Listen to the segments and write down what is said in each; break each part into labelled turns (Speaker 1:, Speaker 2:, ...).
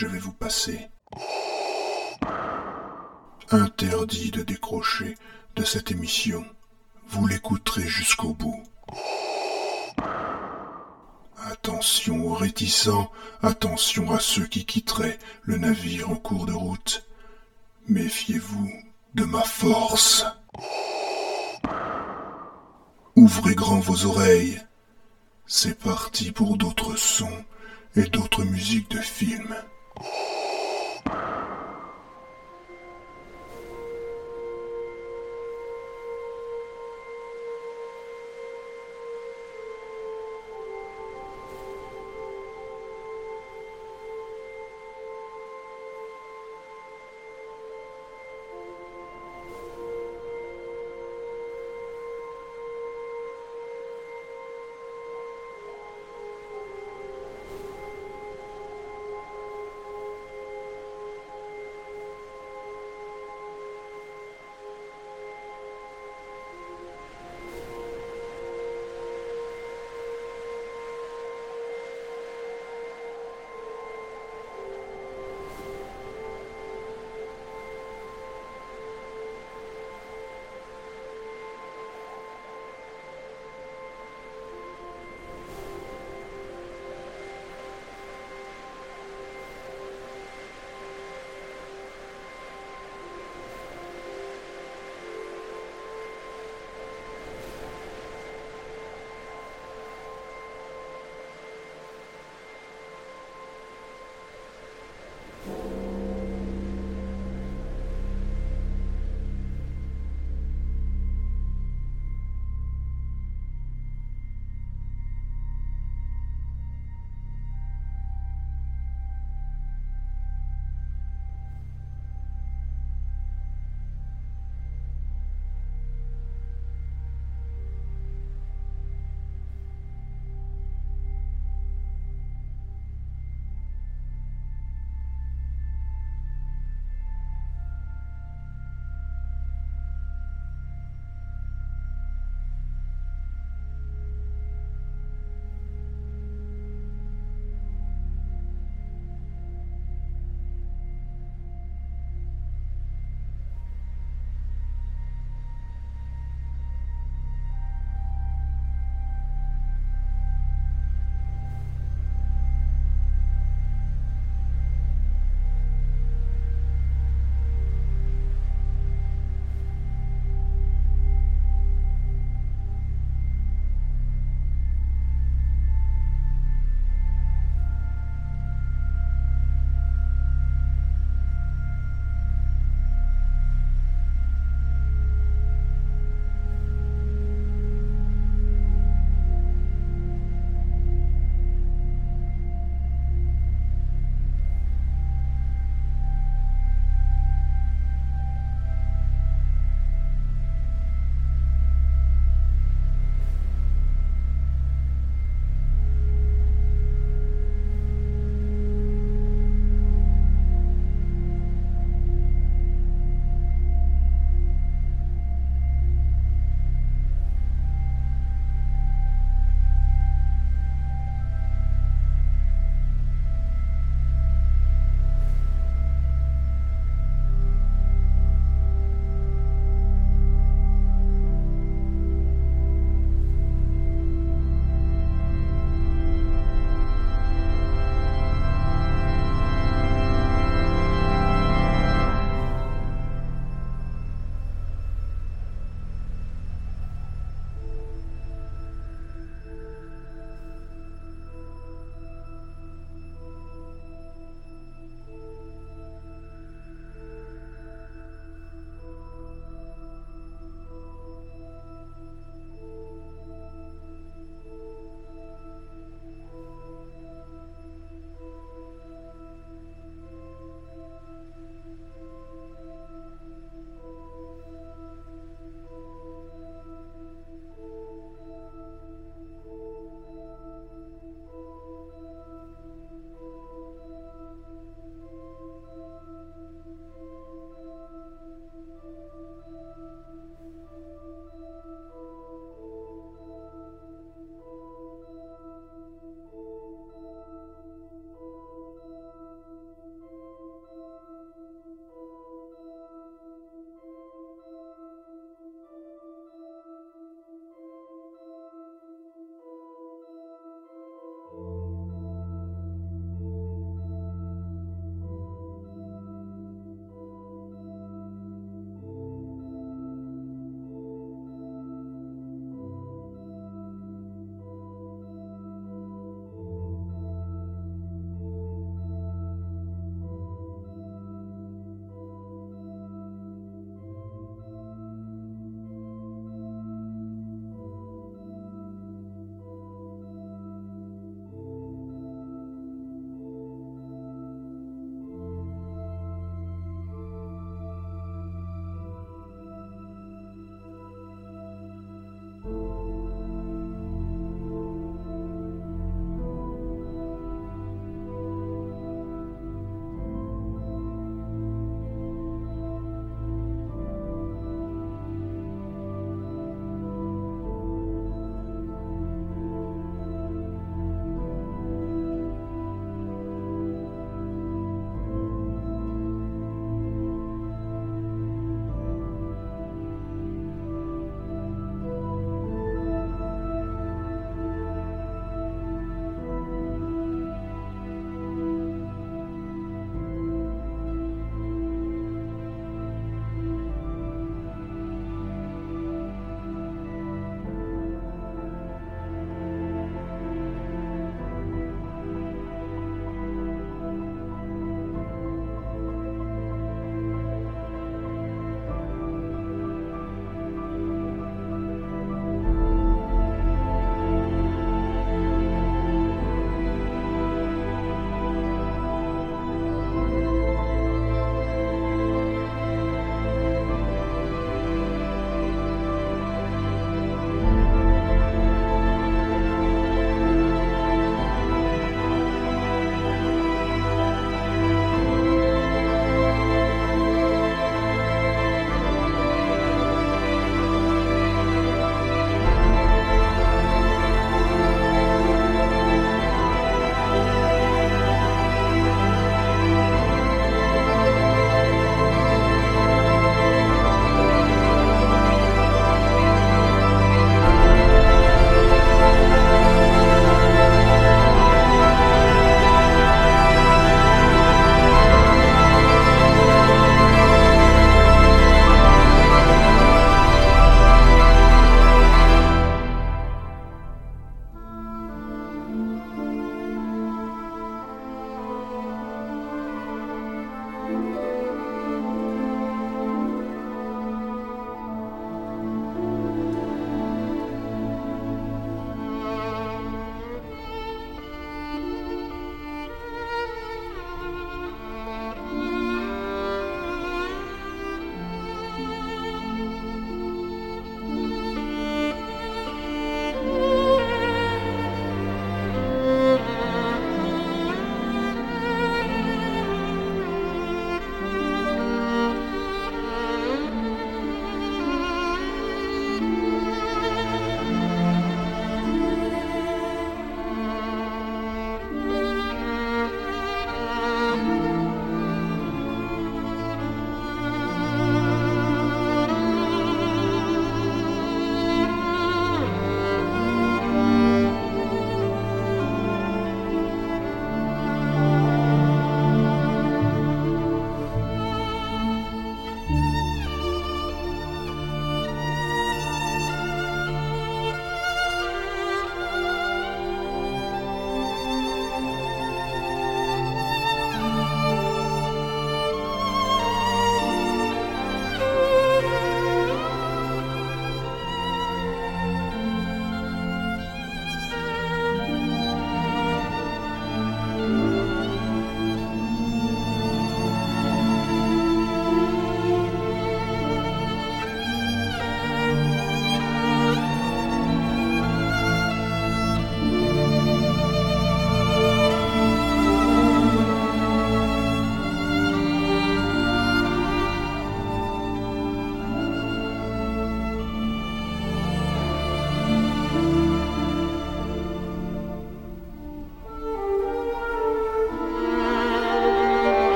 Speaker 1: je vais vous passer. Interdit de décrocher de cette émission. Vous l'écouterez jusqu'au bout. Attention aux réticents, attention à ceux qui quitteraient le navire en cours de route. Méfiez-vous de ma force. Ouvrez grand vos oreilles. C'est parti pour d'autres sons et d'autres musiques de films.
Speaker 2: Oh.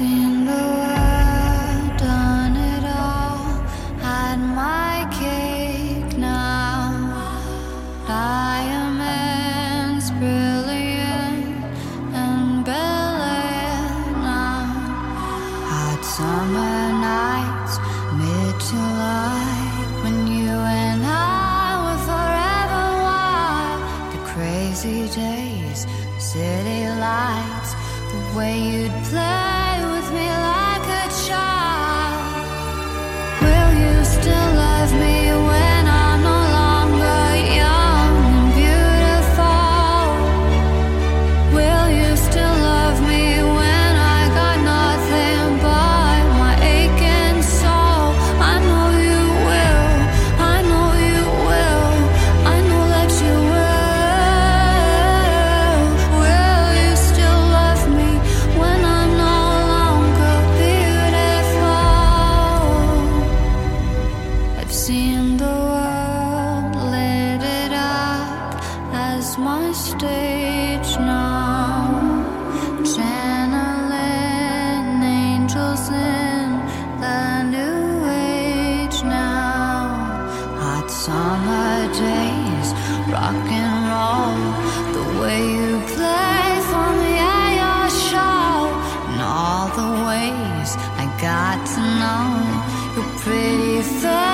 Speaker 2: in the not to know your pretty face.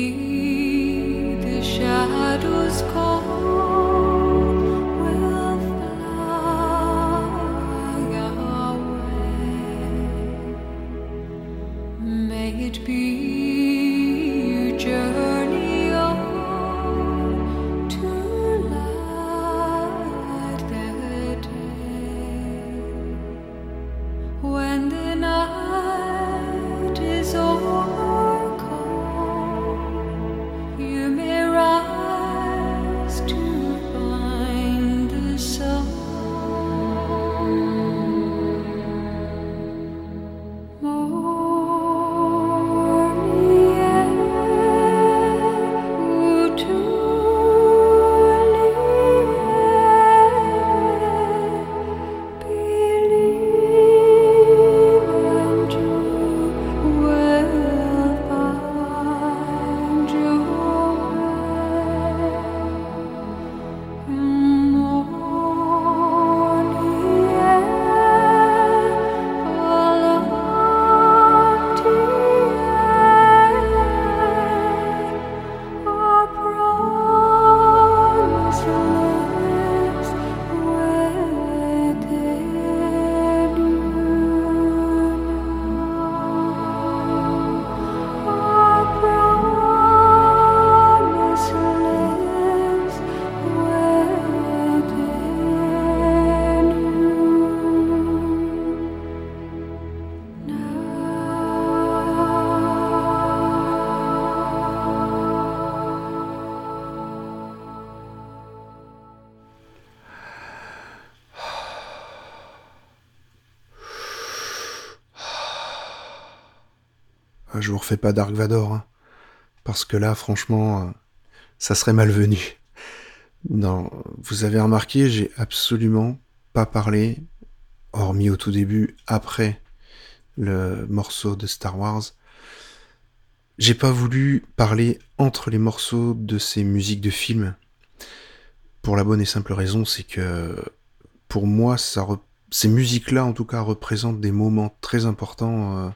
Speaker 2: see the shadows come.
Speaker 3: Après, je vous refais pas Dark Vador, hein, parce que là, franchement, euh, ça serait malvenu. Non, vous avez remarqué, j'ai absolument pas parlé, hormis au tout début, après le morceau de Star Wars. J'ai pas voulu parler entre les morceaux de ces musiques de films. Pour la bonne et simple raison, c'est que pour moi, ces musiques-là, en tout cas, représentent des moments très importants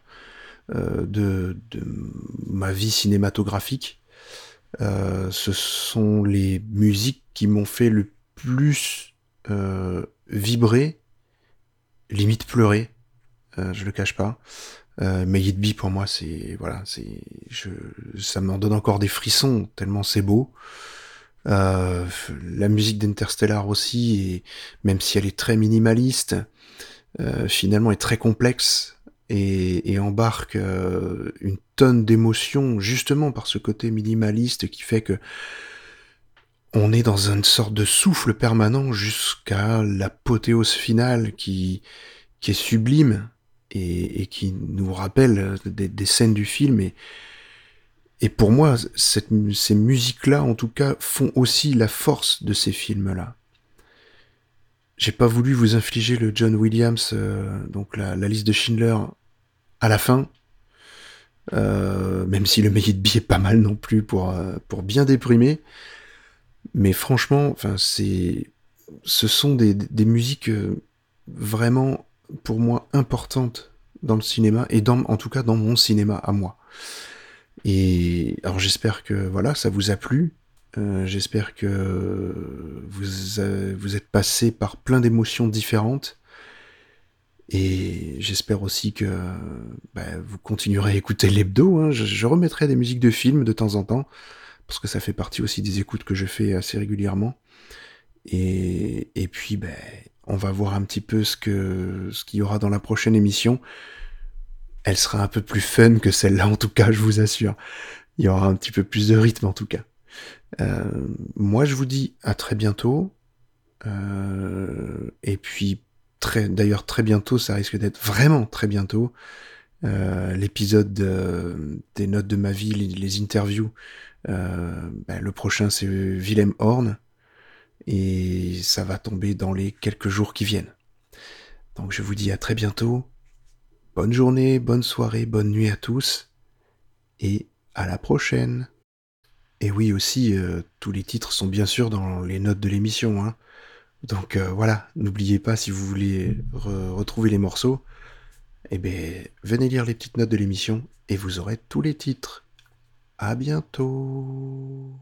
Speaker 3: euh, euh, de, ma vie cinématographique. Euh, ce sont les musiques qui m'ont fait le plus vibrer, limite pleurer, je le cache pas. Euh, mais It Be pour moi, c'est voilà, c'est je, ça m'en donne encore des frissons tellement c'est beau. Euh, la musique d'Interstellar aussi, et même si elle est très minimaliste, euh, finalement est très complexe et, embarque euh, une tonne d'émotions justement par ce côté minimaliste qui fait que on est dans une sorte de souffle permanent jusqu'à l'apothéose finale qui qui est sublime et, qui nous rappelle des, scènes du film. Et, et pour moi, ces musiques-là, en tout cas, font aussi la force de ces films-là. J'ai pas voulu vous infliger le John Williams, euh, donc la, liste de Schindler, à la fin. Euh, même si le Make It est pas mal non plus pour, euh, pour bien déprimer. Mais franchement, enfin, c'est, ce sont des, des musiques vraiment pour moi importante dans le cinéma et dans, en tout cas dans mon cinéma à moi. Et alors j'espère que voilà, ça vous a plu. Euh, j'espère que vous, vous êtes passé par plein d'émotions différentes. Et j'espère aussi que bah, vous continuerez à écouter l'hebdo. Hein. Je, remettrai des musiques de films de temps en temps, parce que ça fait partie aussi des écoutes que je fais assez régulièrement. Et, et puis, ben, on va voir un petit peu ce que ce qu'il y aura dans la prochaine émission. Elle sera un peu plus fun que celle-là, en tout cas, je vous assure. Il y aura un petit peu plus de rythme, en tout cas. Euh, moi, je vous dis à très bientôt. Euh, et puis, d'ailleurs, très bientôt, ça risque d'être vraiment très bientôt. Euh, l'épisode des notes de ma vie, les, interviews. Ben, le prochain, c'est Willem Horn et ça va tomber dans les quelques jours qui viennent. Donc je vous dis à très bientôt. Bonne journée, bonne soirée, bonne nuit à tous et à la prochaine. Et oui aussi, euh, tous les titres sont bien sûr dans les notes de l'émission. Hein. Donc euh, voilà, n'oubliez pas si vous voulez retrouver les morceaux, eh ben, venez lire les petites notes de l'émission et vous aurez tous les titres. À bientôt